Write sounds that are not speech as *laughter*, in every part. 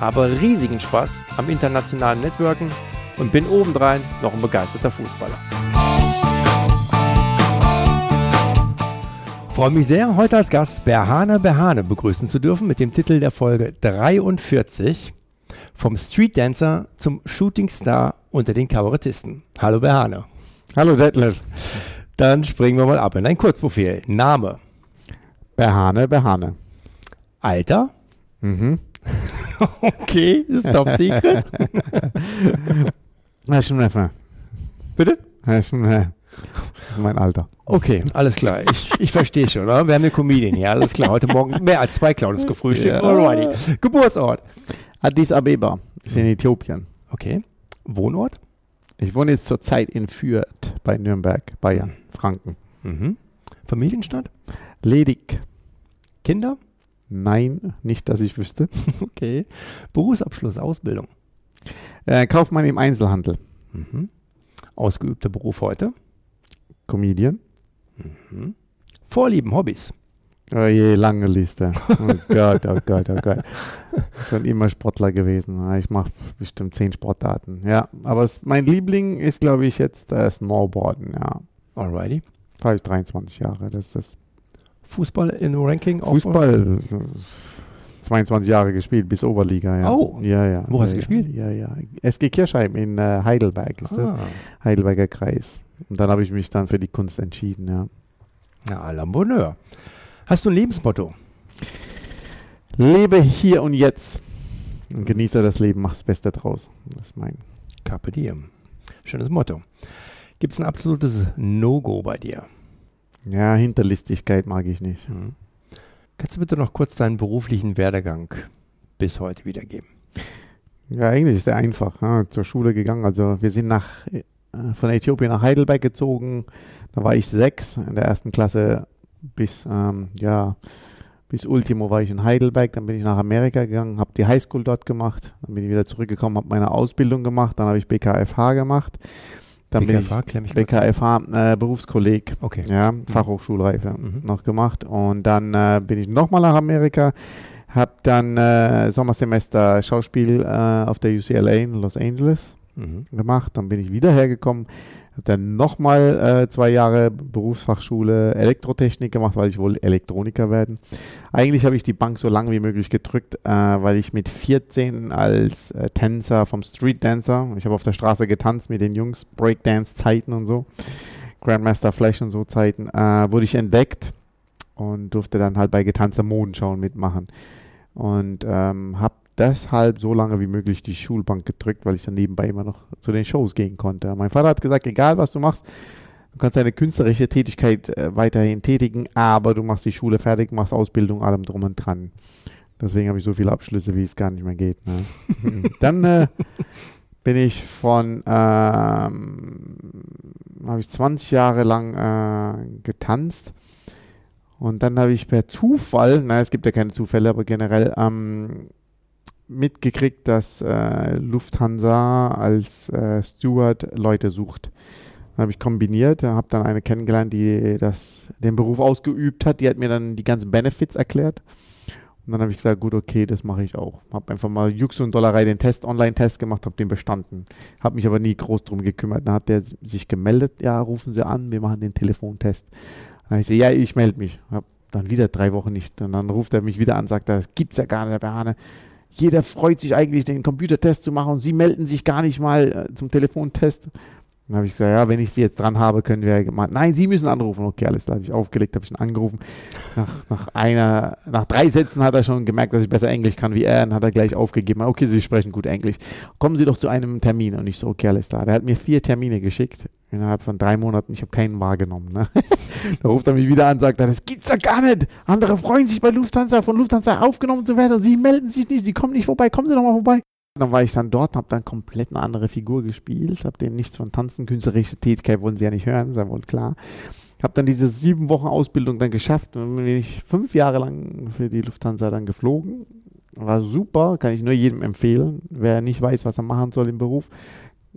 habe riesigen Spaß am internationalen Networken und bin obendrein noch ein begeisterter Fußballer. Freue mich sehr, heute als Gast Berhane Berhane begrüßen zu dürfen mit dem Titel der Folge 43 vom Street Dancer zum Shooting Star unter den Kabarettisten. Hallo Berhane. Hallo Detlef. Dann springen wir mal ab in dein Kurzprofil. Name. Berhane Berhane. Alter. Mhm. *laughs* Okay, ist top secret. *laughs* Schon einfach. Bitte? Das ist, schon, äh, das ist mein Alter. Okay, alles klar. Ich, ich verstehe schon. Oder? Wir haben eine Comedian hier. Alles klar. Heute Morgen mehr als zwei Clowns gefrühstückt. Ja. Alrighty. Geburtsort. Addis Abeba. Ist in Äthiopien. Okay. Wohnort? Ich wohne jetzt zurzeit in Fürth bei Nürnberg, Bayern, Franken. Mhm. Familienstand? Ledig. Kinder? Nein, nicht, dass ich wüsste. *laughs* Okay. Berufsabschluss, Ausbildung. Äh, Kaufmann im Einzelhandel. Mhm. Ausgeübter Beruf heute. Comedian. Mhm. Vorlieben, Hobbys. Oh je, lange Liste. Oh Gott, oh Gott, oh Gott. *laughs* Schon immer Sportler gewesen. Ja, Ich mache bestimmt zehn Sportarten. Ja, aber es, mein Liebling ist, glaube ich, jetzt äh, Snowboarden. Ja, Alrighty. da habe ich 23 Jahre. Das ist das Fußball in Ranking? auf- Fußball. äh, 22 Jahre gespielt, bis Oberliga. Ja. Oh. ja, ja. Wo hast du ja, gespielt? Ja, ja. SG Kirchheim in äh, Heidelberg ist das. Ah. Heidelberger Kreis. Und dann habe ich mich dann für die Kunst entschieden. Ja. Ja, à la Bonheur. Hast du ein Lebensmotto? Lebe hier und jetzt und genieße das Leben, mach das Beste draus. Das ist mein. Carpe diem. Schönes Motto. Gibt es ein absolutes No-Go bei dir? Ja, Hinterlistigkeit mag ich nicht. Mhm. Kannst du bitte noch kurz deinen beruflichen Werdegang bis heute wiedergeben? Ja, eigentlich ist der einfach. Ja, zur Schule gegangen. Also wir sind nach äh, von Äthiopien nach Heidelberg gezogen. Da war ich sechs in der ersten Klasse bis ähm, ja bis Ultimo war ich in Heidelberg. Dann bin ich nach Amerika gegangen, habe die Highschool dort gemacht. Dann bin ich wieder zurückgekommen, habe meine Ausbildung gemacht. Dann habe ich BKFH gemacht. Dann BKFH, bin ich BKFH äh, Berufskolleg. Okay. Ja, Fachhochschulreife Mhm. noch gemacht. Und dann äh, bin ich nochmal nach Amerika, habe dann äh, Sommersemester Schauspiel äh, auf der UCLA in Los Angeles Mhm. gemacht. Dann bin ich wieder hergekommen, habe dann nochmal äh, zwei Jahre Berufsfachschule Elektrotechnik gemacht, weil ich wohl Elektroniker werden. Eigentlich habe ich die Bank so lange wie möglich gedrückt, äh, weil ich mit 14 als äh, Tänzer vom Street Dancer, ich habe auf der Straße getanzt mit den Jungs, Breakdance-Zeiten und so, Grandmaster Flash und so Zeiten, äh, wurde ich entdeckt und durfte dann halt bei getanzter Modenschauen mitmachen. Und ähm, habe deshalb so lange wie möglich die Schulbank gedrückt, weil ich dann nebenbei immer noch zu den Shows gehen konnte. Mein Vater hat gesagt, egal was du machst, du kannst deine künstlerische Tätigkeit äh, weiterhin tätigen, aber du machst die Schule fertig, machst Ausbildung, allem drum und dran. Deswegen habe ich so viele Abschlüsse, wie es gar nicht mehr geht. Ne? *laughs* dann äh, bin ich von, ähm, habe ich 20 Jahre lang äh, getanzt. Und dann habe ich per Zufall, na, es gibt ja keine Zufälle, aber generell ähm, mitgekriegt, dass äh, Lufthansa als äh, Steward Leute sucht. Dann habe ich kombiniert, habe dann eine kennengelernt, die das, den Beruf ausgeübt hat. Die hat mir dann die ganzen Benefits erklärt. Und dann habe ich gesagt, gut, okay, das mache ich auch. Habe einfach mal Jux und Dollerei den Test, Online-Test gemacht, habe den bestanden. Habe mich aber nie groß drum gekümmert. Dann hat der sich gemeldet, ja, rufen Sie an, wir machen den Telefontest. Dann habe ich gesagt, ja, ich melde mich. Hab dann wieder drei Wochen nicht. Und dann ruft er mich wieder an, sagt, das gibt's ja gar nicht, Herr Behane. Jeder freut sich eigentlich, den Computertest zu machen und Sie melden sich gar nicht mal äh, zum Telefontest. Dann habe ich gesagt, ja, wenn ich Sie jetzt dran habe, können wir mal. Nein, Sie müssen anrufen. Okay, alles klar, habe ich aufgelegt, habe ich ihn angerufen. Nach, nach einer, nach drei Sätzen hat er schon gemerkt, dass ich besser Englisch kann wie er. Dann hat er gleich aufgegeben. Okay, Sie sprechen gut Englisch. Kommen Sie doch zu einem Termin. Und ich so, okay, alles klar. Der hat mir vier Termine geschickt innerhalb von drei Monaten. Ich habe keinen wahrgenommen. Ne? *laughs* da ruft er mich wieder an und sagt, das gibt's ja gar nicht. Andere freuen sich bei Lufthansa, von Lufthansa aufgenommen zu werden und Sie melden sich nicht. Sie kommen nicht vorbei. Kommen Sie doch mal vorbei. Dann war ich dann dort, habe dann komplett eine andere Figur gespielt, habe denen nichts von Tanzen, künstlerische Tätigkeit wollen sie ja nicht hören, ja wohl klar. Habe dann diese sieben Wochen Ausbildung dann geschafft und bin ich fünf Jahre lang für die Lufthansa dann geflogen. War super, kann ich nur jedem empfehlen, wer nicht weiß, was er machen soll im Beruf.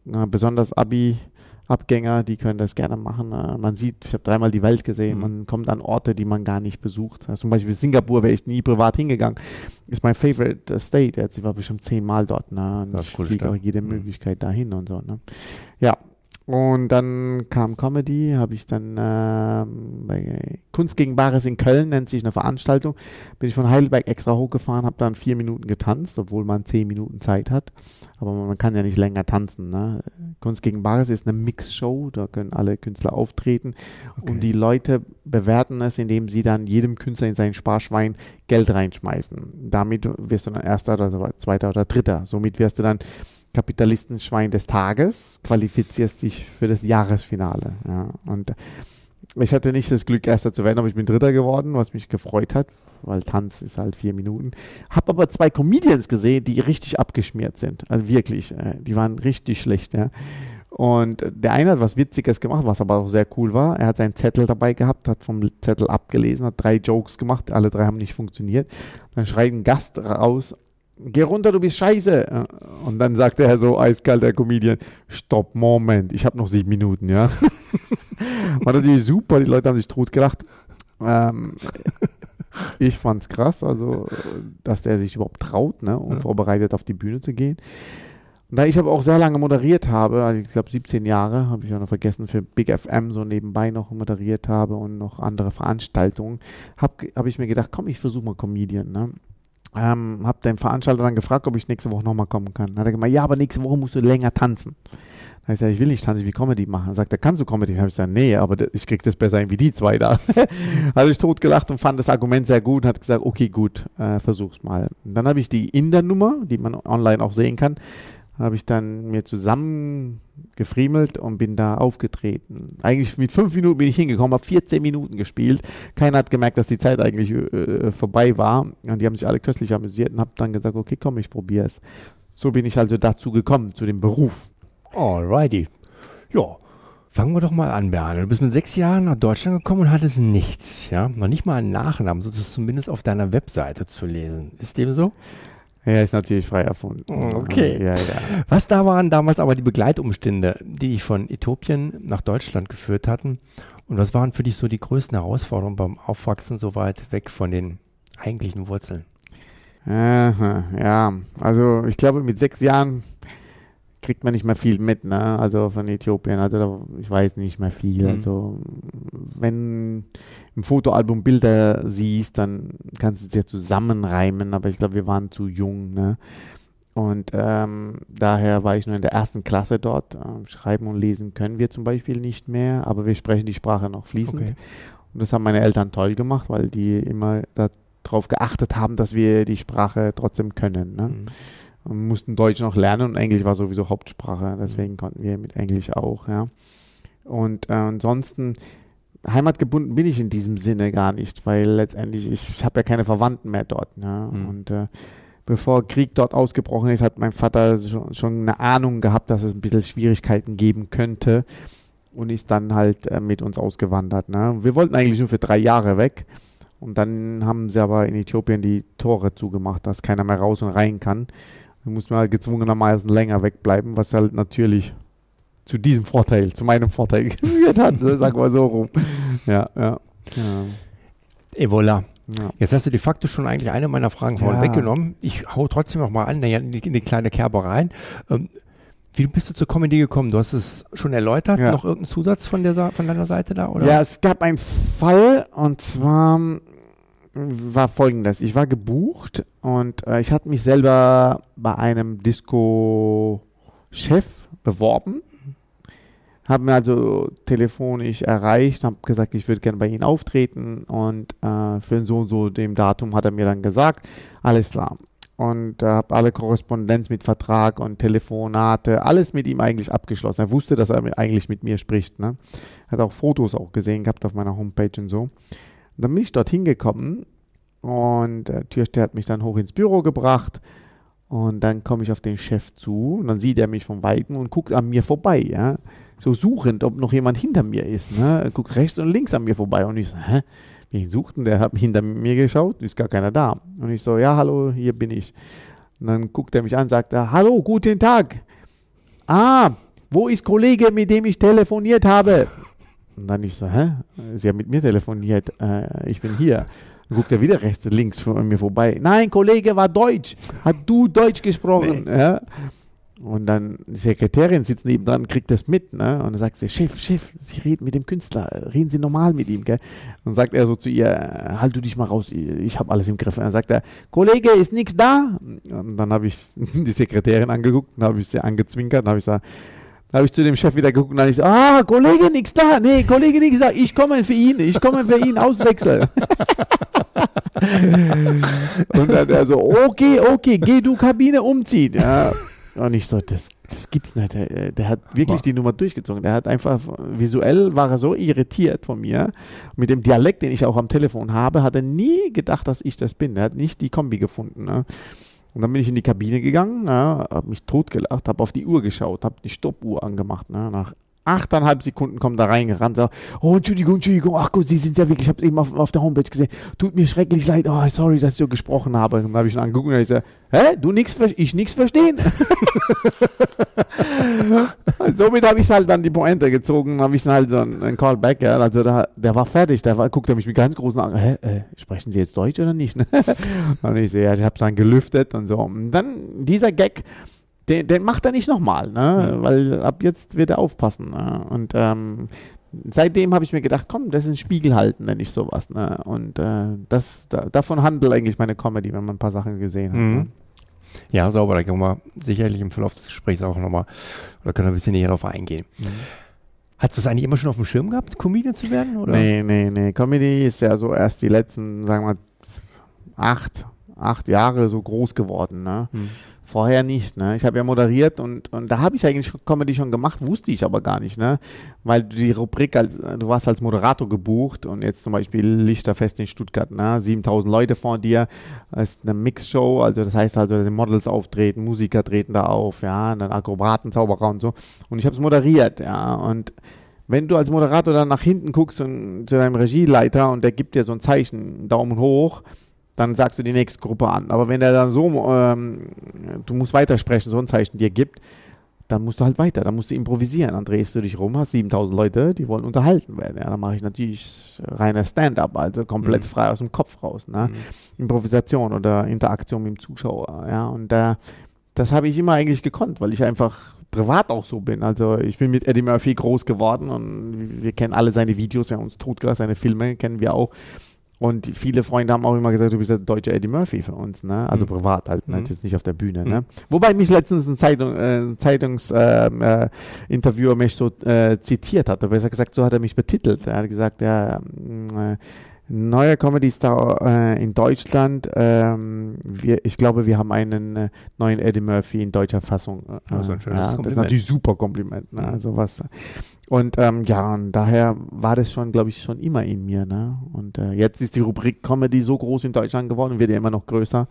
besonders Abi, Abgänger, die können das gerne machen. Äh, man sieht, ich habe dreimal die Welt gesehen, mhm. man kommt an Orte, die man gar nicht besucht. Also zum Beispiel Singapur wäre ich nie privat hingegangen. Ist mein favorite state. Jetzt, ich war bestimmt zehnmal dort. Ne? Und ich cool fliege auch jede mhm. Möglichkeit dahin und so. Ne? Ja, und dann kam Comedy, habe ich dann äh, bei Kunst gegen Bares in Köln, nennt sich eine Veranstaltung, bin ich von Heidelberg extra hochgefahren, habe dann vier Minuten getanzt, obwohl man zehn Minuten Zeit hat. Aber man kann ja nicht länger tanzen. Ne? Kunst gegen Bares ist eine Mixshow, da können alle Künstler auftreten okay. und die Leute bewerten es, indem sie dann jedem Künstler in sein Sparschwein Geld reinschmeißen. Damit wirst du dann Erster oder Zweiter oder Dritter. Somit wirst du dann Kapitalistenschwein des Tages, qualifizierst dich für das Jahresfinale. Ja. Und ich hatte nicht das Glück, Erster zu werden, aber ich bin Dritter geworden, was mich gefreut hat, weil Tanz ist halt vier Minuten. Hab aber zwei Comedians gesehen, die richtig abgeschmiert sind. Also wirklich, äh, die waren richtig schlecht. Ja. Und der eine hat was Witziges gemacht, was aber auch sehr cool war. Er hat seinen Zettel dabei gehabt, hat vom Zettel abgelesen, hat drei Jokes gemacht, alle drei haben nicht funktioniert. Dann schreit ein Gast raus, geh runter, du bist scheiße. Und dann sagte er so eiskalt, der Comedian, stopp, Moment, ich habe noch sieben Minuten, ja. *laughs* War natürlich super, die Leute haben sich tot gelacht. Ähm, ich fand's krass, also, dass der sich überhaupt traut, ne, und ja. vorbereitet auf die Bühne zu gehen. Da ich aber auch sehr lange moderiert habe, also ich glaube 17 Jahre, habe ich auch noch vergessen, für Big FM so nebenbei noch moderiert habe und noch andere Veranstaltungen, habe hab ich mir gedacht, komm, ich versuche mal Comedian, ne ähm, habe den Veranstalter dann gefragt, ob ich nächste Woche nochmal kommen kann. Dann hat er gemeint, ja, aber nächste Woche musst du länger tanzen. Dann habe ich gesagt, ich will nicht tanzen, ich will Comedy machen. Dann sagt er, kannst du Comedy? Dann habe ich gesagt, nee, aber ich krieg das besser hin wie die zwei da. *laughs* habe ich tot gelacht und fand das Argument sehr gut und hat gesagt, okay, gut, äh, versuch's mal. Und dann habe ich die Inder-Nummer, die man online auch sehen kann, habe ich dann mir zusammengefriemelt und bin da aufgetreten. Eigentlich mit fünf Minuten bin ich hingekommen, habe 14 Minuten gespielt. Keiner hat gemerkt, dass die Zeit eigentlich äh, vorbei war. Und die haben sich alle köstlich amüsiert und habe dann gesagt, okay, komm, ich probiere es. So bin ich also dazu gekommen, zu dem Beruf. Alrighty. Ja, fangen wir doch mal an, Berne. Du bist mit sechs Jahren nach Deutschland gekommen und hattest nichts, ja? Noch nicht mal einen Nachnamen, so ist es zumindest auf deiner Webseite zu lesen. Ist dem so? Ja, ist natürlich frei erfunden. Okay. Ja, ja. Was da waren damals aber die Begleitumstände, die dich von Äthiopien nach Deutschland geführt hatten? Und was waren für dich so die größten Herausforderungen beim Aufwachsen so weit weg von den eigentlichen Wurzeln? Aha, ja, also ich glaube mit sechs Jahren kriegt man nicht mehr viel mit, ne? Also von Äthiopien, also da, ich weiß nicht mehr viel. Mhm. Also wenn im Fotoalbum Bilder siehst, dann kannst du es ja zusammenreimen, aber ich glaube, wir waren zu jung, ne? Und ähm, daher war ich nur in der ersten Klasse dort. Ähm, schreiben und lesen können wir zum Beispiel nicht mehr, aber wir sprechen die Sprache noch fließend. Okay. Und das haben meine Eltern toll gemacht, weil die immer darauf geachtet haben, dass wir die Sprache trotzdem können. Ne? Mhm. Und mussten Deutsch noch lernen und Englisch war sowieso Hauptsprache, deswegen mhm. konnten wir mit Englisch auch. Ja. Und äh, ansonsten heimatgebunden bin ich in diesem Sinne gar nicht, weil letztendlich ich, ich habe ja keine Verwandten mehr dort. Ne? Mhm. Und äh, bevor Krieg dort ausgebrochen ist, hat mein Vater schon, schon, eine Ahnung gehabt, dass es ein bisschen Schwierigkeiten geben könnte und ist dann halt äh, mit uns ausgewandert. Ne? Wir wollten eigentlich nur für drei Jahre weg und dann haben sie aber in Äthiopien die Tore zugemacht, dass keiner mehr raus und rein kann. Wir mussten halt gezwungenermaßen länger wegbleiben, was halt natürlich zu diesem Vorteil, zu meinem Vorteil *laughs* geführt hat, sagen wir so rum. Ja, ja. ja. Et voilà. Ja. Jetzt hast du de facto schon eigentlich eine meiner Fragen vorhin ja. weggenommen. Ich hau trotzdem noch mal an, in die, in die kleine Kerbe rein. Ähm, wie bist du zur Comedy gekommen? Du hast es schon erläutert. Ja. Noch irgendeinen Zusatz von, der, von deiner Seite da? Oder? Ja, es gab einen Fall und zwar war folgendes. Ich war gebucht und äh, ich hatte mich selber bei einem Disco-Chef beworben habe mir also telefonisch erreicht, habe gesagt, ich würde gerne bei Ihnen auftreten und äh, für so und so dem Datum hat er mir dann gesagt, alles klar. Und äh, habe alle Korrespondenz mit Vertrag und Telefonate, alles mit ihm eigentlich abgeschlossen. Er wusste, dass er eigentlich mit mir spricht. Ne? Hat auch Fotos auch gesehen gehabt auf meiner Homepage und so. Dann bin ich dort hingekommen und der Türsteher hat mich dann hoch ins Büro gebracht Und dann komme ich auf den Chef zu und dann sieht er mich von Weitem und guckt an mir vorbei, ja. So suchend, ob noch jemand hinter mir ist. Ne? Guckt rechts und links an mir vorbei und ich so, hä? Wen sucht denn der? Hat hinter mir geschaut, ist gar keiner da. Und ich so, ja, hallo, hier bin ich. Und dann guckt er mich an, sagt er, hallo, guten Tag. Ah, wo ist Kollege, mit dem ich telefoniert habe? Und dann ich so, hä? Sie haben mit mir telefoniert, äh, ich bin hier. Dann guckt er wieder rechts links von mir vorbei. Nein, Kollege war Deutsch. Hat du Deutsch gesprochen? Nee. Ja? Und dann die Sekretärin sitzt nebendran, kriegt das mit, ne? Und dann sagt sie, Chef, Chef, Sie reden mit dem Künstler, reden Sie normal mit ihm, gell? Und dann sagt er so zu ihr, halt du dich mal raus, ich habe alles im Griff. Und dann sagt er, Kollege, ist nichts da? Und dann habe ich *laughs* die Sekretärin angeguckt, dann habe ich sie angezwinkert, dann habe ich gesagt, dann habe ich zu dem Chef wieder geguckt und dann ich so, ah, Kollege, nichts da. Nee, Kollege, nichts da. Ich komme für ihn. Ich komme für ihn. Auswechseln. *laughs* und dann er so, okay, okay, geh du Kabine umziehen. Ja. Und ich so, das, das gibt's nicht. Der, der hat wirklich Boah. die Nummer durchgezogen. Der hat einfach, visuell war er so irritiert von mir. Mit dem Dialekt, den ich auch am Telefon habe, hat er nie gedacht, dass ich das bin. Er hat nicht die Kombi gefunden. Ne? Und dann bin ich in die Kabine gegangen, ja, habe mich totgelacht, habe auf die Uhr geschaut, habe die Stoppuhr angemacht. Ne, nach achteinhalb Sekunden kommt da reingerannt. So, oh, Entschuldigung, Entschuldigung, ach Gott, Sie sind ja wirklich, ich habe es eben auf, auf der Homepage gesehen. Tut mir schrecklich leid, oh, sorry, dass ich so gesprochen habe. Dann habe ich ihn angeguckt und ich so, hä, du nix, ich nichts verstehen? *laughs* somit habe ich halt dann die Pointe gezogen, habe ich dann halt so einen, Callback, ja, also da, der war fertig, der war, guckte mich mit ganz großen Augen, hä, äh, sprechen Sie jetzt Deutsch oder nicht? *laughs* und ich so, ja, ich habe es dann gelüftet und so. Und dann dieser Gag, den, den macht er nicht nochmal, ne? Mhm. weil ab jetzt wird er aufpassen. Ne? Und ähm, seitdem habe ich mir gedacht, komm, das ist ein Spiegel halten, nenne ich sowas. Ne? Und äh, das, da, davon handelt eigentlich meine Comedy, wenn man ein paar Sachen gesehen hat. Mhm. Ne? Ja, sauber, da können wir sicherlich im Verlauf des Gesprächs auch nochmal, oder können wir ein bisschen näher darauf eingehen. Mhm. Hast du das eigentlich immer schon auf dem Schirm gehabt, Comedian zu werden? Oder? Nee, nee, nee. Comedy ist ja so erst die letzten, sagen wir mal, acht, acht Jahre so groß geworden. Ne? Mhm. Vorher nicht, ne? Ich habe ja moderiert und, und da habe ich eigentlich Comedy schon gemacht, wusste ich aber gar nicht, ne? Weil die Rubrik, als, du warst als Moderator gebucht und jetzt zum Beispiel Lichterfest in Stuttgart, ne? 7000 Leute vor dir, das ist eine Mixshow, also das heißt also, die Models auftreten, Musiker treten da auf, ja, und dann Akrobaten, Zauberer und so. Und ich habe es moderiert, ja, und wenn du als Moderator dann nach hinten guckst und zu deinem Regieleiter und der gibt dir so ein Zeichen, Daumen hoch, dann sagst du die nächste Gruppe an. Aber wenn er dann so, ähm, du musst weitersprechen, so ein Zeichen dir gibt, dann musst du halt weiter, dann musst du improvisieren. Dann drehst du dich rum, hast 7000 Leute, die wollen unterhalten werden. Ja, dann mache ich natürlich reiner Stand-up, also komplett mhm. frei aus dem Kopf raus. Ne? Mhm. Improvisation oder Interaktion mit dem Zuschauer. Ja, und äh, das habe ich immer eigentlich gekonnt, weil ich einfach privat auch so bin. Also ich bin mit Eddie Murphy groß geworden und wir kennen alle seine Videos, wir haben uns totgelassen, seine Filme kennen wir auch. Und viele Freunde haben auch immer gesagt, du bist der deutsche Eddie Murphy für uns, ne? Also mhm. privat halt, ne? Mhm. jetzt nicht auf der Bühne, mhm. ne? Wobei mich letztens ein Zeitung, äh, Zeitungsinterviewer ähm, äh, mich so äh, zitiert hat, aber er hat gesagt, so hat er mich betitelt. Er hat gesagt, ja, ähm, äh, neuer Comedy-Star äh, in Deutschland. Ähm, wir, ich glaube, wir haben einen äh, neuen Eddie Murphy in deutscher Fassung. Äh, also ein schönes ja, Kompliment. Das ist natürlich super Kompliment. Ne? Mhm. Also was. Und ähm, ja, und daher war das schon, glaube ich, schon immer in mir. Ne? Und äh, jetzt ist die Rubrik Comedy so groß in Deutschland geworden und wird ja immer noch größer,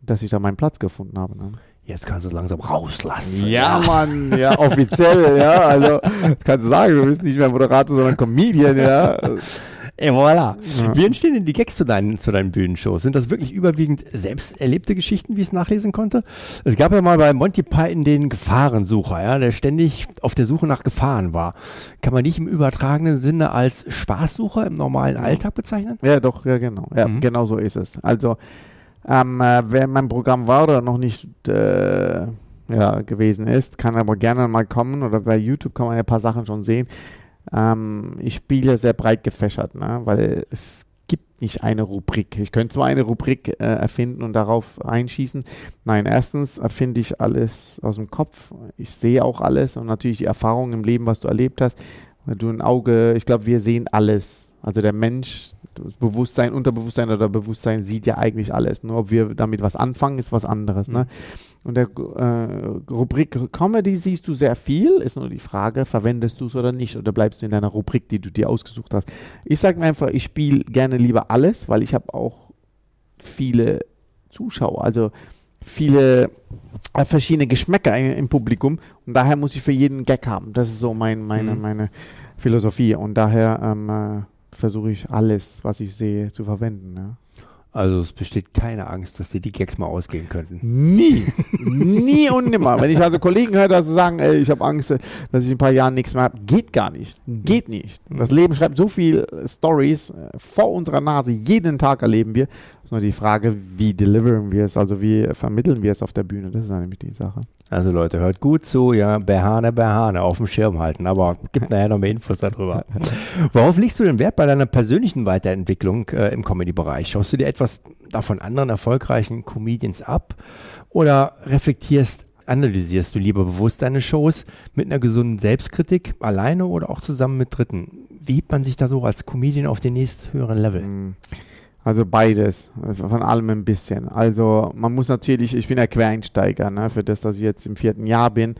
dass ich da meinen Platz gefunden habe. Ne? Jetzt kannst du es langsam rauslassen. Ja, ja, Mann, ja, offiziell, ja. Also, das kannst du sagen, du bist nicht mehr Moderator, sondern Comedian, ja. *laughs* Voilà. Ja. Wie entstehen denn die Gags zu deinen, zu deinen Bühnenshows? Sind das wirklich überwiegend selbst erlebte Geschichten, wie ich es nachlesen konnte? Es gab ja mal bei Monty Python den Gefahrensucher, ja, der ständig auf der Suche nach Gefahren war. Kann man nicht im übertragenen Sinne als Spaßsucher im normalen Alltag bezeichnen? Ja, doch, ja, genau. Ja, mhm. genau so ist es. Also, ähm, äh, wer mein Programm war oder noch nicht äh, ja, gewesen ist, kann aber gerne mal kommen oder bei YouTube kann man ja ein paar Sachen schon sehen. Ähm, ich spiele sehr breit gefächert, ne? weil es gibt nicht eine Rubrik. Ich könnte zwar eine Rubrik äh, erfinden und darauf einschießen. Nein, erstens erfinde ich alles aus dem Kopf. Ich sehe auch alles und natürlich die Erfahrung im Leben, was du erlebt hast. Weil du ein Auge, ich glaube, wir sehen alles. Also der Mensch, Bewusstsein, Unterbewusstsein oder Bewusstsein sieht ja eigentlich alles. Nur ob wir damit was anfangen, ist was anderes. Ne? Mhm. Ne? Und der äh, Rubrik Comedy siehst du sehr viel. Ist nur die Frage, verwendest du es oder nicht? Oder bleibst du in deiner Rubrik, die du dir ausgesucht hast? Ich sage mir einfach, ich spiele gerne lieber alles, weil ich habe auch viele Zuschauer. Also viele äh, verschiedene Geschmäcker im, im, Publikum und daher muss ich für jeden Gag haben. Das ist so mein, meine, mhm. meine Philosophie und daher ähm, äh, versuche ich alles, was ich sehe, zu verwenden. Ja. Also es besteht keine Angst, dass dir die Gags mal ausgehen könnten. Nie. Nie und nimmer. Wenn ich also Kollegen höre, dass sie sagen, ey, ich habe Angst, dass ich in ein paar Jahren nichts mehr habe, geht gar nicht. Geht nicht. Das Leben schreibt so viel Stories äh, vor unserer Nase. Jeden Tag erleben wir. Es ist nur die Frage, wie deliveren wir es, also wie vermitteln wir es auf der Bühne. Das ist nämlich die Sache. Also Leute, hört gut zu, ja, Behane, Behane auf dem Schirm halten, aber gibt nachher noch mehr Infos darüber. *laughs* Worauf legst du den Wert bei deiner persönlichen Weiterentwicklung äh, im Comedy-Bereich? Schaust du dir etwas davon anderen erfolgreichen Comedians ab oder reflektierst, analysierst du lieber bewusst deine Shows mit einer gesunden Selbstkritik, alleine oder auch zusammen mit Dritten? Wie hebt man sich da so als Comedian auf den nächsten höheren Level? Mhm. Also beides, von allem ein bisschen. Also man muss natürlich, ich bin ja Quereinsteiger, ne? für das, dass ich jetzt im vierten Jahr bin,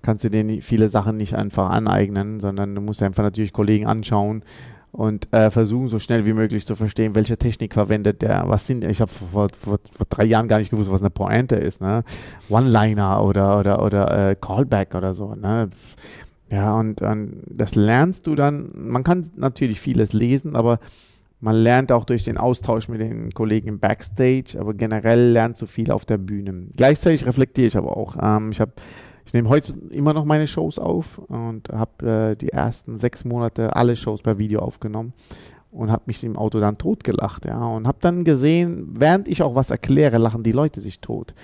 kannst du dir viele Sachen nicht einfach aneignen, sondern du musst einfach natürlich Kollegen anschauen und äh, versuchen so schnell wie möglich zu verstehen, welche Technik verwendet der, was sind, ich habe vor, vor, vor, drei Jahren gar nicht gewusst, was eine Pointe ist, ne? One-Liner oder, oder, oder äh, Callback oder so, ne? Ja, und, und das lernst du dann, man kann natürlich vieles lesen, aber man lernt auch durch den Austausch mit den Kollegen im Backstage, aber generell lernt so viel auf der Bühne. Gleichzeitig reflektiere ich aber auch. Ähm, ich habe ich nehme heute immer noch meine Shows auf und habe äh, die ersten sechs Monate alle Shows per Video aufgenommen und habe mich im Auto dann totgelacht, ja, und habe dann gesehen, während ich auch was erkläre, lachen die Leute sich tot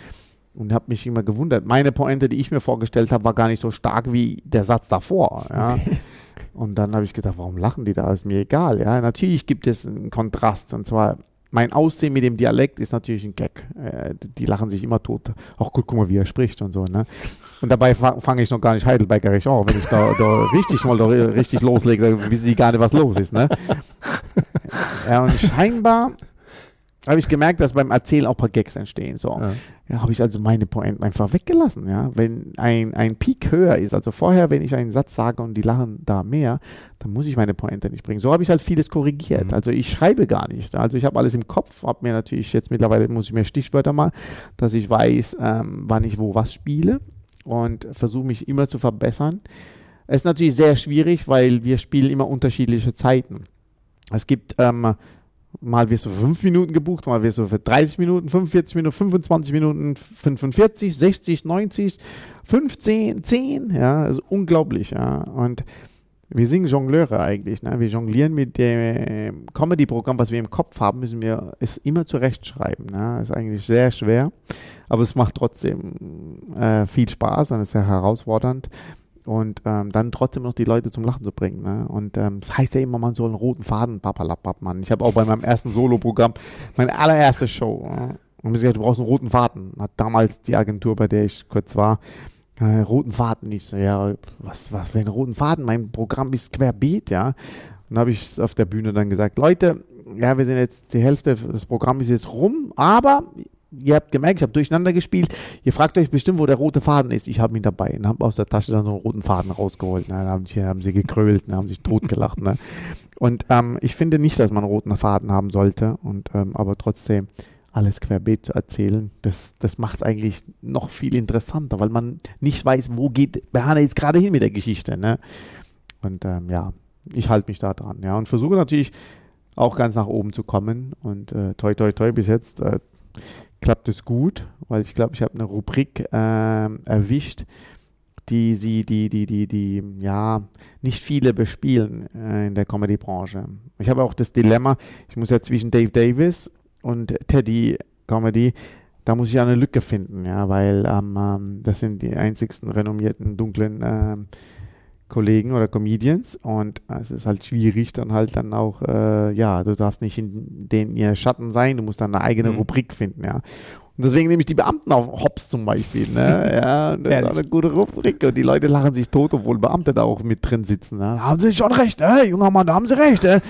und habe mich immer gewundert. Meine Pointe, die ich mir vorgestellt habe, war gar nicht so stark wie der Satz davor, ja. Und dann habe ich gedacht, warum lachen die da? Ist mir egal. Ja, natürlich gibt es einen Kontrast. Und zwar mein Aussehen mit dem Dialekt ist natürlich ein Gag. Äh, die lachen sich immer tot. Ach gut, guck mal, wie er spricht und so. Ne? Und dabei fange ich noch gar nicht Heidelbergerisch an. Wenn ich da, da richtig mal da richtig loslege, dann wissen die gar nicht, was los ist. Ne? Ja, und scheinbar habe ich gemerkt, dass beim Erzählen auch ein paar Gags entstehen. So. Ja. ja habe ich also meine Pointen einfach weggelassen. Ja? Wenn ein, ein Peak höher ist, also vorher, wenn ich einen Satz sage und die lachen da mehr, dann muss ich meine Pointe nicht bringen. So habe ich halt vieles korrigiert. Mhm. Also ich schreibe gar nicht. Also ich habe alles im Kopf, habe mir natürlich jetzt mittlerweile, muss ich mir Stichwörter mal, dass ich weiß, ähm, wann ich wo was spiele und versuche mich immer zu verbessern. Es ist natürlich sehr schwierig, weil wir spielen immer unterschiedliche Zeiten. Es gibt ähm, Mal wirst du für 5 Minuten gebucht, mal wirst du für 30 Minuten, 45 Minuten, 25 Minuten, 45, 60, 90, 15, 10. Ja, also unglaublich. Ja. Und wir sind Jongleure eigentlich. Ne? Wir jonglieren mit dem Comedy-Programm, was wir im Kopf haben, müssen wir es immer zurechtschreiben. Ne? Ist eigentlich sehr schwer, aber es macht trotzdem äh, viel Spaß und ist sehr herausfordernd und ähm, dann trotzdem noch die Leute zum Lachen zu bringen. Ne? Und ähm, das heißt ja immer, man soll einen roten Faden, papalapap, Mann. Ich habe auch bei meinem ersten Solo-Programm, meine allererste Show, ne? und mir gesagt, du brauchst einen roten Faden. Hat damals die Agentur, bei der ich kurz war, äh, roten Faden. Ich so, ja, was, was für einen roten Faden? Mein Programm ist querbeet, ja. Und habe ich auf der Bühne dann gesagt, Leute, ja, wir sind jetzt, die Hälfte des Programms ist jetzt rum, aber ihr habt gemerkt, ich habe durcheinander gespielt. Ihr fragt euch bestimmt, wo der rote Faden ist. Ich habe ihn dabei und habe aus der Tasche dann so einen roten Faden rausgeholt. Ne? Da haben, sie, haben sie gekrölt, ne? haben sich totgelacht. ne? Und ähm, ich finde nicht, dass man einen roten Faden haben sollte. Und ähm, aber trotzdem alles querbeet zu erzählen, das, das macht es eigentlich noch viel interessanter, weil man nicht weiß, wo geht Berhane jetzt gerade hin mit der Geschichte. Ne? Und ähm, ja, ich halte mich da dran. Ja, und versuche natürlich auch ganz nach oben zu kommen. Und äh, toi, toi, toi, bis jetzt äh, klappt es gut, weil ich glaube, ich habe eine Rubrik äh, erwischt, die sie, die, die, die, die, ja, nicht viele bespielen äh, in der Comedy-Branche. Ich habe auch das Dilemma, ich muss ja zwischen Dave Davis und Teddy Comedy, da muss ich eine Lücke finden, ja, weil ähm, das sind die einzigsten renommierten dunklen ähm, Kollegen oder Comedians und es ist halt schwierig dann halt dann auch, äh, ja, du darfst nicht in den ihr Schatten sein, du musst dann eine eigene mhm. Rubrik finden, ja. Und deswegen nehme ich die Beamten auf Hops zum Beispiel, ne? *laughs* ja, das ist eine gute Rubrik und die Leute lachen sich tot, obwohl Beamte da auch mit drin sitzen, ne? Haben Sie schon recht, äh, junger Mann, da haben Sie recht, äh?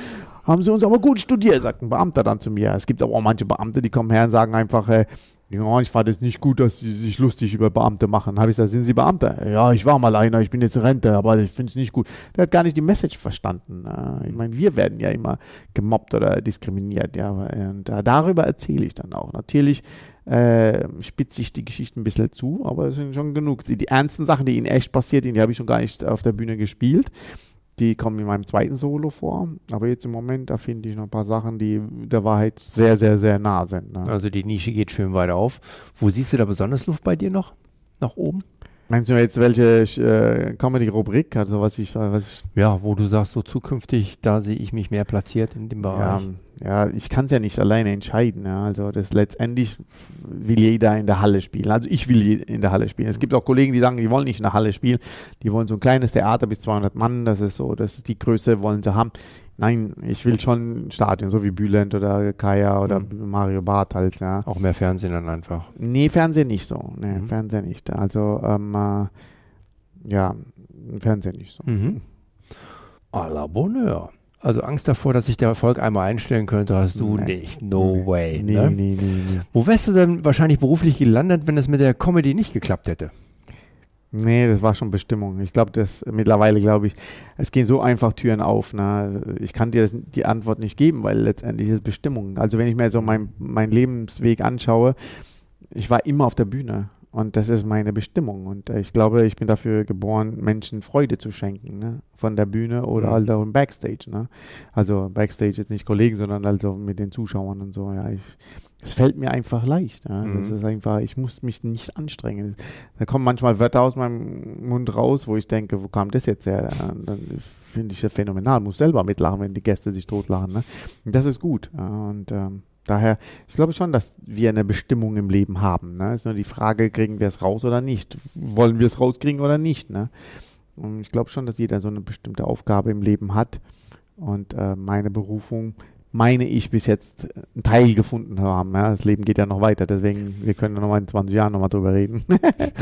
Haben Sie uns aber gut studiert, sagt ein Beamter dann zu mir. Es gibt aber auch manche Beamte, die kommen her und sagen einfach, äh, Ja, ich fand es nicht gut, dass sie sich lustig über Beamte machen. Habe ich gesagt, sind Sie Beamte? Ja, ich war mal einer, ich bin jetzt Rente, aber ich finde es nicht gut. Der hat gar nicht die Message verstanden. Äh, ich meine, wir werden ja immer gemobbt oder diskriminiert, ja. Und äh, darüber erzähle ich dann auch. Natürlich äh, spitze ich die Geschichte ein bisschen zu, aber es sind schon genug. Die, die ernsten Sachen, die ihnen echt passiert sind, die habe ich schon gar nicht auf der Bühne gespielt. Die kommen in meinem zweiten Solo vor. Aber jetzt im Moment, da finde ich noch ein paar Sachen, die der Wahrheit sehr, sehr, sehr nah sind. Ne? Also die Nische geht schön weit auf. Wo siehst du da besonders Luft bei dir noch? Nach oben? Meinst du jetzt welche äh, Comedy-Rubrik, also was ich, was ich Ja, wo du sagst, so zukünftig, da sehe ich mich mehr platziert in dem Bereich. Ja, ja ich kann es ja nicht alleine entscheiden. Ja. Also das letztendlich will jeder in der Halle spielen. Also ich will in der Halle spielen. Es gibt auch Kollegen, die sagen, die wollen nicht in der Halle spielen. Die wollen so ein kleines Theater bis 200 Mann. Das ist so, das ist die Größe, wollen sie haben. Nein, ich will schon ein Stadion, so wie Bülent oder Kaya oder mhm. Mario Barth halt, ja. Auch mehr Fernsehen dann einfach. Nee, Fernsehen nicht so. Nee, mhm. Fernsehen nicht. Also, ähm, äh, ja, Fernsehen nicht so. Mhm. A la Bonheur. Also Angst davor, dass sich der Erfolg einmal einstellen könnte, hast du nee. nicht. No nee. way. Nee, ne? nee, nee, nee. Wo wärst du denn wahrscheinlich beruflich gelandet, wenn es mit der Comedy nicht geklappt hätte? Nee, das war schon Bestimmung. Ich glaube, das mittlerweile glaube ich, es gehen so einfach Türen auf. Ne? Ich kann dir das, die Antwort nicht geben, weil letztendlich ist Bestimmung. Also wenn ich mir so meinen mein Lebensweg anschaue, ich war immer auf der Bühne und das ist meine Bestimmung. Und ich glaube, ich bin dafür geboren, Menschen Freude zu schenken, ne? von der Bühne oder mhm. auch im Backstage. Ne? Also Backstage jetzt nicht Kollegen, sondern also mit den Zuschauern und so. Ja, ich, es fällt mir einfach leicht. Ja. Mhm. Das ist einfach, ich muss mich nicht anstrengen. Da kommen manchmal Wörter aus meinem Mund raus, wo ich denke, wo kam das jetzt her? Dann finde ich das phänomenal. Muss selber mitlachen, wenn die Gäste sich totlachen. Ne? Und das ist gut. Ja. Und ähm, daher, ich glaube schon, dass wir eine Bestimmung im Leben haben. Ne? Ist nur die Frage, kriegen wir es raus oder nicht? Wollen wir es rauskriegen oder nicht? Ne? Und ich glaube schon, dass jeder so eine bestimmte Aufgabe im Leben hat. Und äh, meine Berufung meine ich, bis jetzt einen Teil gefunden haben. Ja, das Leben geht ja noch weiter, deswegen, wir können ja noch mal in 20 Jahren noch mal drüber reden.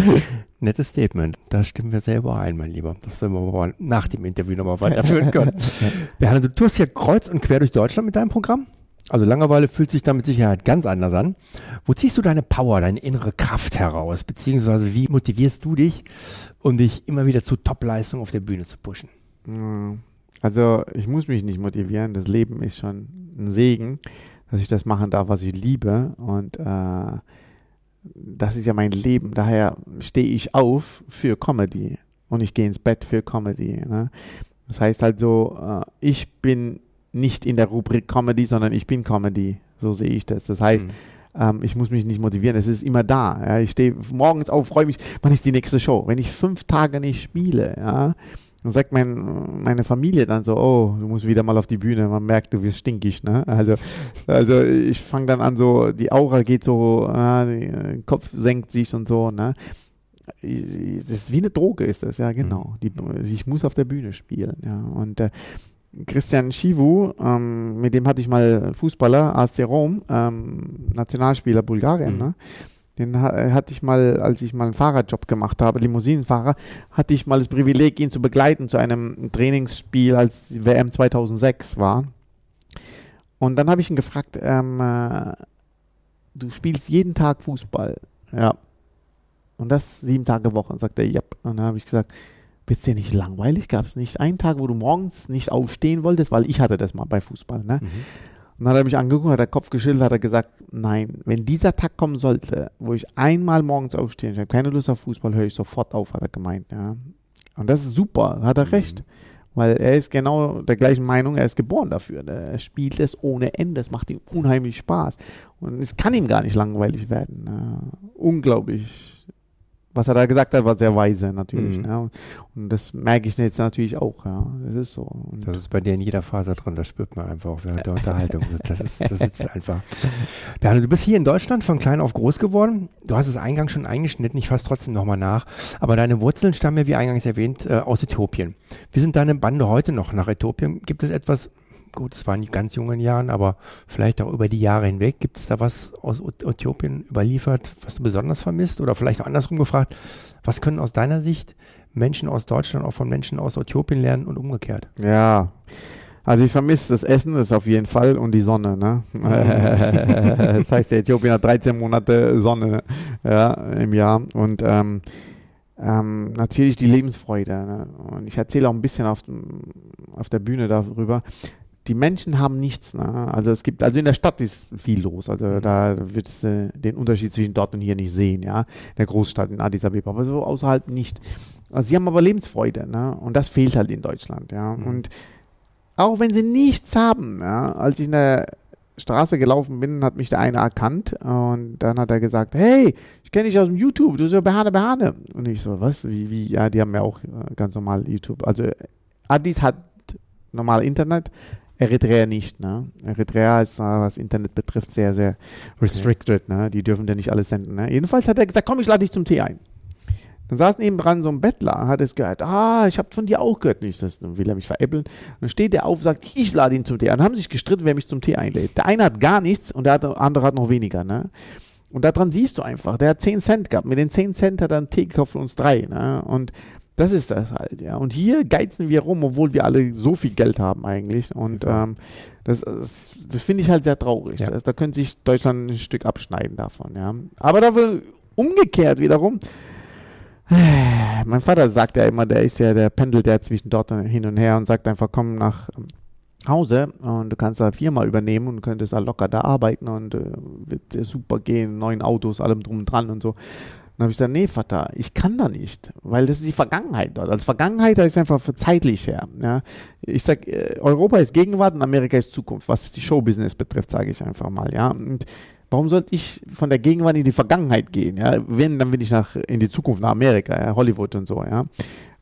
*laughs* Nettes Statement. Da stimmen wir selber ein, mein Lieber. Das werden wir aber nach dem Interview noch mal weiterführen können. *laughs* Bernhard, du tust ja kreuz und quer durch Deutschland mit deinem Programm. Also Langeweile fühlt sich da mit Sicherheit ganz anders an. Wo ziehst du deine Power, deine innere Kraft heraus? Beziehungsweise wie motivierst du dich, um dich immer wieder zu Topleistung auf der Bühne zu pushen? Mhm. Also ich muss mich nicht motivieren. Das Leben ist schon ein Segen, dass ich das machen darf, was ich liebe. Und äh, das ist ja mein Leben. Daher stehe ich auf für Comedy und ich gehe ins Bett für Comedy. Ne? Das heißt halt so, äh, ich bin nicht in der Rubrik Comedy, sondern ich bin Comedy. So sehe ich das. Das heißt, mhm. ähm, ich muss mich nicht motivieren. Es ist immer da. Ja? Ich stehe morgens auf, freue mich, wann ist die nächste Show? Wenn ich fünf Tage nicht spiele, ja, dann sagt mein, meine Familie dann so, oh, du musst wieder mal auf die Bühne. Man merkt, du wirst stinkig, ne? Also, also ich fange dann an so, die Aura geht so, äh, der Kopf senkt sich und so, ne? Das ist wie eine Droge ist das, ja, genau. Mhm. Die, ich muss auf der Bühne spielen, ja. Und äh, Christian Schivu, ähm, mit dem hatte ich mal Fußballer, ASC Rom, ähm, Nationalspieler Bulgarien, mhm. ne? Den äh, hatte ich mal, als ich mal einen Fahrradjob gemacht habe, Limousinenfahrer, hatte ich mal das Privileg, ihn zu begleiten zu einem Trainingsspiel, als die WM 2006 war. Und dann habe ich ihn gefragt, ähm, äh, du spielst jeden Tag Fußball. Ja. Und das sieben Tage Woche. Sagt er, ja. Und dann habe ich gesagt, es dir nicht langweilig? Gab es nicht einen Tag, wo du morgens nicht aufstehen wolltest? Weil ich hatte das mal bei Fußball. Ne? Mhm. Und dann hat er mich angeguckt, hat der Kopf geschüttelt, hat er gesagt, nein, wenn dieser Tag kommen sollte, wo ich einmal morgens aufstehe, ich habe keine Lust auf Fußball, höre ich sofort auf, hat er gemeint, ja. Und das ist super, hat er mhm. recht. Weil er ist genau der gleichen Meinung, er ist geboren dafür. Er spielt es ohne Ende, es macht ihm unheimlich Spaß. Und es kann ihm gar nicht langweilig werden. Ja. Unglaublich was er da gesagt hat, war sehr weise natürlich. Mhm. Ne? Und das merke ich jetzt natürlich auch. Ja, das ist so. Und das ist bei dir in jeder Phase drin. Das spürt man einfach auch während der Unterhaltung. *laughs* Das, ist, das sitzt einfach. Berne, du bist hier in Deutschland von klein auf groß geworden. Du hast es eingangs schon eingeschnitten. Ich fasse trotzdem nochmal nach. Aber deine Wurzeln stammen ja, wie eingangs erwähnt, äh, aus Äthiopien. Wie sind deine Bande heute noch nach Äthiopien? Gibt es etwas, gut, es waren die ganz jungen Jahren, aber vielleicht auch über die Jahre hinweg. Gibt es da was aus Äthiopien überliefert, was du besonders vermisst? Oder vielleicht auch andersrum gefragt, was können aus deiner Sicht Menschen aus Deutschland auch von Menschen aus Äthiopien lernen und umgekehrt? Ja, Also ich vermisse das Essen, das auf jeden Fall, und die Sonne. Ne? *laughs* das heißt, der Äthiopien hat 13 Monate Sonne ja, im Jahr. Und ähm, ähm, natürlich die Lebensfreude. Ne? Und ich erzähle auch ein bisschen auf, auf der Bühne darüber. Die Menschen haben nichts. Ne? Also es gibt, also in der Stadt ist viel los. Also da wird es äh, den Unterschied zwischen dort und hier nicht sehen, ja. In der Großstadt in Addis Abeba, aber so außerhalb nicht. Also sie haben aber Lebensfreude, ne? Und das fehlt halt in Deutschland, ja. Mhm. Und auch wenn sie nichts haben, ja, als ich in der Straße gelaufen bin, hat mich der eine erkannt und dann hat er gesagt, hey, ich kenne dich aus dem YouTube, du bist ja Behane Behane. Und ich so, was, wie, wie, ja, die haben ja auch äh, ganz normal YouTube. Also Addis hat normal Internet, Eritrea nicht, ne? Eritrea ist, äh, was Internet betrifft, sehr, sehr restricted, ne? Die dürfen ja nicht alles senden, ne? Jedenfalls hat er gesagt, komm, ich lade dich zum Tee ein. Dann saß neben dran so ein Bettler, hat es gehört, ah, ich habe von dir auch gehört. Nicht, das, dann will er mich veräppeln. Dann steht der auf und sagt, ich lade ihn zum Tee. Und dann haben sich gestritten, wer mich zum Tee einlädt. Der eine hat gar nichts und der andere hat noch weniger. Ne? Und daran siehst du einfach, der hat 10 Cent gehabt. Mit den 10 Cent hat er einen Tee gekauft für uns drei. Ne? Und das ist das halt, ja. Und hier geizen wir rum, obwohl wir alle so viel Geld haben eigentlich. Und ähm, das, das, das finde ich halt sehr traurig. Ja. Das, da könnte sich Deutschland ein Stück abschneiden davon, ja. Aber dafür umgekehrt wiederum, mein Vater sagt ja immer, der ist ja, der pendelt ja zwischen dort hin und her und sagt einfach, komm nach Hause und du kannst da Firma übernehmen und könntest da locker da arbeiten und äh, wird super gehen, neuen Autos, allem drum und dran und so. Dann habe ich gesagt, nee, Vater, ich kann da nicht, weil das ist die Vergangenheit dort. Als Vergangenheit ist einfach zeitlich her. Ja. Ich sag, äh, Europa ist Gegenwart und Amerika ist Zukunft, was die Showbusiness betrifft, sage ich einfach mal. Ja. Und Warum sollte ich von der Gegenwart in die Vergangenheit gehen? Ja? Wenn, dann will ich nach, in die Zukunft, nach Amerika, ja? Hollywood und so. Ja?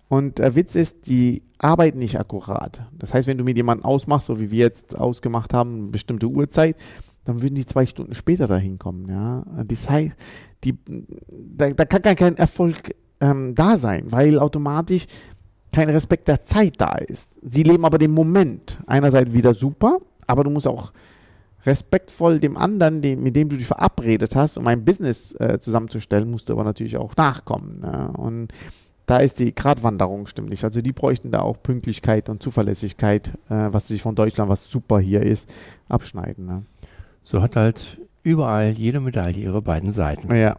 Und der Witz ist, die arbeiten nicht akkurat. Das heißt, wenn du mit jemandem ausmachst, so wie wir jetzt ausgemacht haben, eine bestimmte Uhrzeit, dann würden die zwei Stunden später dahin kommen. Ja? Das heißt, die, da, da kann kein Erfolg ähm, da sein, weil automatisch kein Respekt der Zeit da ist. Sie leben aber den Moment. Einerseits wieder super, aber du musst auch respektvoll dem anderen, dem, mit dem du dich verabredet hast, um ein Business äh, zusammenzustellen, musst du aber natürlich auch nachkommen. Ne? Und da ist die Gratwanderung stimmlich. Also die bräuchten da auch Pünktlichkeit und Zuverlässigkeit, äh, was sich von Deutschland, was super hier ist, abschneiden. Ne? So hat halt überall jede Medaille ihre beiden Seiten. Ja.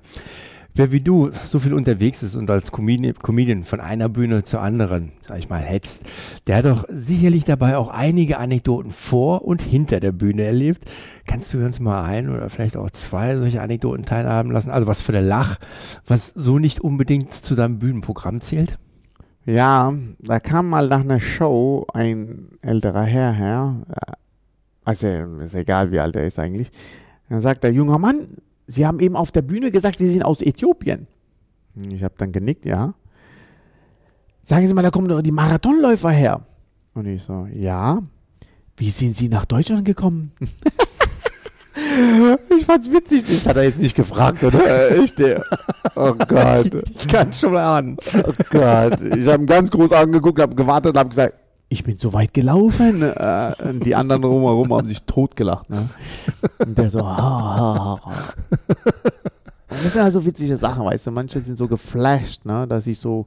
Wer wie du so viel unterwegs ist und als Comedian, von einer Bühne zur anderen, sag ich mal, hetzt, der hat doch sicherlich dabei auch einige Anekdoten vor und hinter der Bühne erlebt. Kannst du uns mal ein oder vielleicht auch zwei solche Anekdoten teilhaben lassen? Also was für der Lach, was so nicht unbedingt zu deinem Bühnenprogramm zählt? Ja, da kam mal nach einer Show ein älterer Herr her, also ist egal wie alt er ist eigentlich, dann sagt der junger Mann, Sie haben eben auf der Bühne gesagt, Sie sind aus Äthiopien. Ich habe dann genickt, ja. Sagen Sie mal, da kommen doch die Marathonläufer her. Und ich so, ja. Wie sind Sie nach Deutschland gekommen? *laughs* ich fand's witzig, das hat er jetzt nicht gefragt, oder? Ich, der, oh *laughs* Gott. Ich kann schon ahnen. Oh Gott. Ich habe ihn ganz groß angeguckt, habe gewartet und habe gesagt, ich bin so weit gelaufen. Äh, *laughs* die anderen drumherum haben sich totgelacht. Ne? Und der so, ha, ha, ha. Und das sind also witzige Sachen, weißt du. Manche sind so geflasht, ne, dass ich so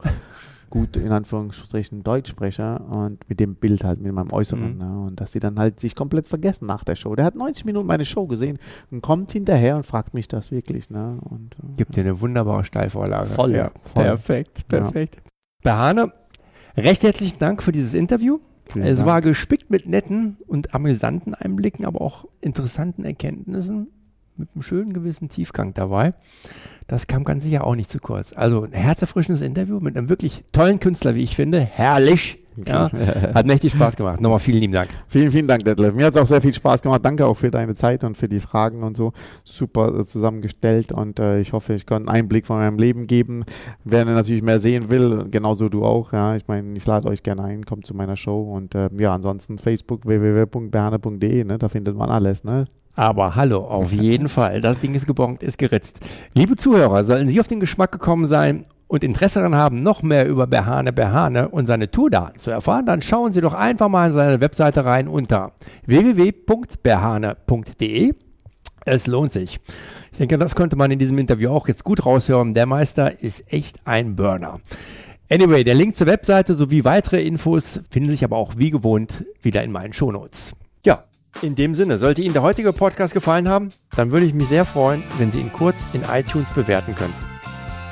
gut in Anführungsstrichen Deutsch spreche und mit dem Bild halt, mit meinem Äußeren. Mhm. Ne, und dass sie dann halt sich komplett vergessen nach der Show. Der hat 90 Minuten meine Show gesehen und kommt hinterher und fragt mich das wirklich. Ne, und, äh, Gibt dir eine wunderbare Steilvorlage. Voll, ja. Voll. Perfekt, perfekt. Ja. Behane, Recht herzlichen Dank für dieses Interview. Vielen es Dank. war gespickt mit netten und amüsanten Einblicken, aber auch interessanten Erkenntnissen mit einem schönen gewissen Tiefgang dabei. Das kam ganz sicher auch nicht zu kurz. Also ein herzerfrischendes Interview mit einem wirklich tollen Künstler, wie ich finde. Herrlich. Ja, *laughs* hat mächtig Spaß gemacht. Nochmal vielen lieben Dank. Vielen, vielen Dank, Detlef. Mir hat es auch sehr viel Spaß gemacht. Danke auch für deine Zeit und für die Fragen und so. Super äh, zusammengestellt und äh, ich hoffe, ich kann einen Einblick von meinem Leben geben. Wer natürlich mehr sehen will, genauso du auch. Ja, ich meine, ich lade euch gerne ein, kommt zu meiner Show und äh, ja, ansonsten Facebook www.berne.de, ne, da findet man alles, ne? Aber hallo, auf jeden Fall. Das Ding ist gebongt, ist geritzt. Liebe Zuhörer, sollten Sie auf den Geschmack gekommen sein und Interesse daran haben, noch mehr über Berhane Berhane und seine Tourdaten zu erfahren, dann schauen Sie doch einfach mal in seine Webseite rein unter www.berhane.de. Es lohnt sich. Ich denke, das konnte man in diesem Interview auch jetzt gut raushören. Der Meister ist echt ein Burner. Anyway, der Link zur Webseite sowie weitere Infos finden sich aber auch wie gewohnt wieder in meinen Shownotes. Ja, in dem Sinne, sollte Ihnen der heutige Podcast gefallen haben, dann würde ich mich sehr freuen, wenn Sie ihn kurz in iTunes bewerten könnten.